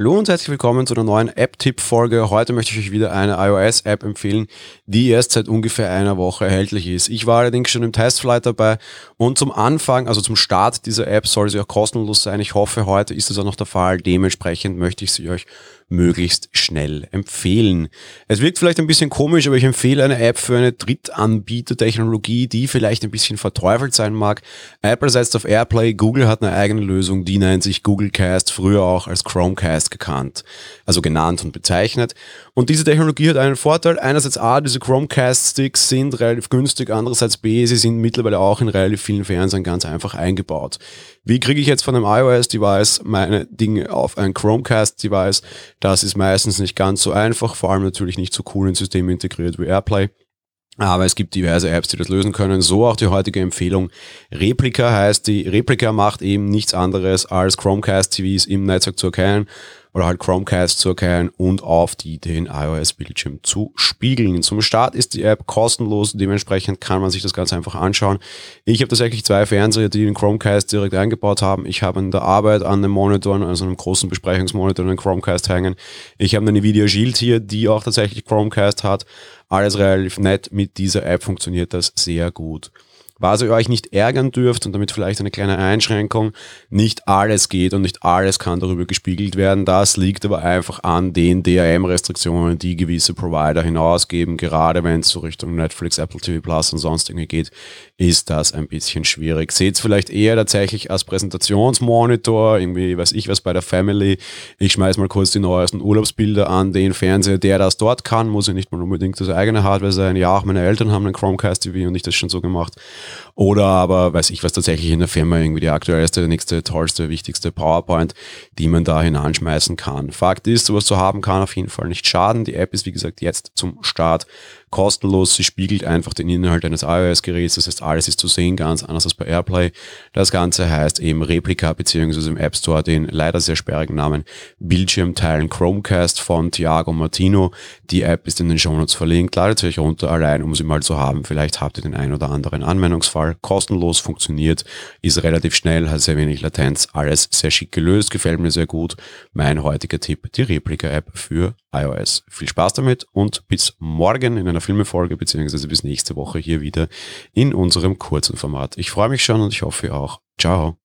Hallo und herzlich willkommen zu einer neuen App-Tipp-Folge. Heute möchte ich euch wieder eine iOS-App empfehlen, die erst seit ungefähr einer Woche erhältlich ist. Ich war allerdings schon im Testflight dabei und zum Anfang, also zum Start dieser App soll sie auch kostenlos sein. Ich hoffe, heute ist es auch noch der Fall. Dementsprechend möchte ich sie euch möglichst schnell empfehlen. Es wirkt vielleicht ein bisschen komisch, aber ich empfehle eine App für eine Drittanbietertechnologie, die vielleicht ein bisschen verteufelt sein mag. Apple setzt auf AirPlay, Google hat eine eigene Lösung, die nennt sich Google Cast, früher auch als Chromecast gekannt, also genannt und bezeichnet. Und diese Technologie hat einen Vorteil. Einerseits A, diese Chromecast-Sticks sind relativ günstig, andererseits B, sie sind mittlerweile auch in relativ vielen Fernsehern ganz einfach eingebaut. Wie kriege ich jetzt von einem iOS-Device meine Dinge auf ein Chromecast-Device? Das ist meistens nicht ganz so einfach, vor allem natürlich nicht so cool in Systeme integriert wie AirPlay. Aber es gibt diverse Apps, die das lösen können. So auch die heutige Empfehlung. Replica heißt die, Replica macht eben nichts anderes als Chromecast TVs im Netzwerk zu erkennen oder halt Chromecast zu erkennen und auf die den iOS-Bildschirm zu spiegeln. Zum Start ist die App kostenlos, dementsprechend kann man sich das Ganze einfach anschauen. Ich habe tatsächlich zwei Fernseher, die den Chromecast direkt eingebaut haben. Ich habe in der Arbeit an einem Monitor, also einem großen Besprechungsmonitor, einen Chromecast hängen. Ich habe eine Nvidia Shield hier, die auch tatsächlich Chromecast hat. Alles relativ nett. Mit dieser App funktioniert das sehr gut. Was ihr euch nicht ärgern dürft und damit vielleicht eine kleine Einschränkung, nicht alles geht und nicht alles kann darüber gespiegelt werden. Das liegt aber einfach an den DRM-Restriktionen, die gewisse Provider hinausgeben. Gerade wenn es so Richtung Netflix, Apple TV Plus und sonst irgendwie geht, ist das ein bisschen schwierig. Seht es vielleicht eher tatsächlich als Präsentationsmonitor, irgendwie weiß ich was bei der Family. Ich schmeiß mal kurz die neuesten Urlaubsbilder an den Fernseher, der das dort kann. Muss ja nicht mal unbedingt das eigene Hardware sein. Ja, auch meine Eltern haben einen Chromecast TV und ich das schon so gemacht. Oder aber, weiß ich was, tatsächlich in der Firma irgendwie die aktuellste, nächste, tollste, wichtigste PowerPoint, die man da hinanschmeißen kann. Fakt ist, sowas zu haben kann auf jeden Fall nicht schaden. Die App ist, wie gesagt, jetzt zum Start kostenlos. Sie spiegelt einfach den Inhalt eines iOS-Geräts. Das heißt, alles ist zu sehen, ganz anders als bei AirPlay. Das Ganze heißt eben Replika beziehungsweise im App Store den leider sehr sperrigen Namen Bildschirmteilen Chromecast von Thiago Martino. Die App ist in den Shownotes verlinkt. Ladet euch runter, allein um sie mal zu haben. Vielleicht habt ihr den ein oder anderen Anwendungsfall. Kostenlos funktioniert, ist relativ schnell, hat sehr wenig Latenz. Alles sehr schick gelöst, gefällt mir sehr gut. Mein heutiger Tipp, die Replika-App für iOS. Viel Spaß damit und bis morgen in einer Filmefolge beziehungsweise bis nächste Woche hier wieder in unserem kurzen Format. Ich freue mich schon und ich hoffe auch. Ciao.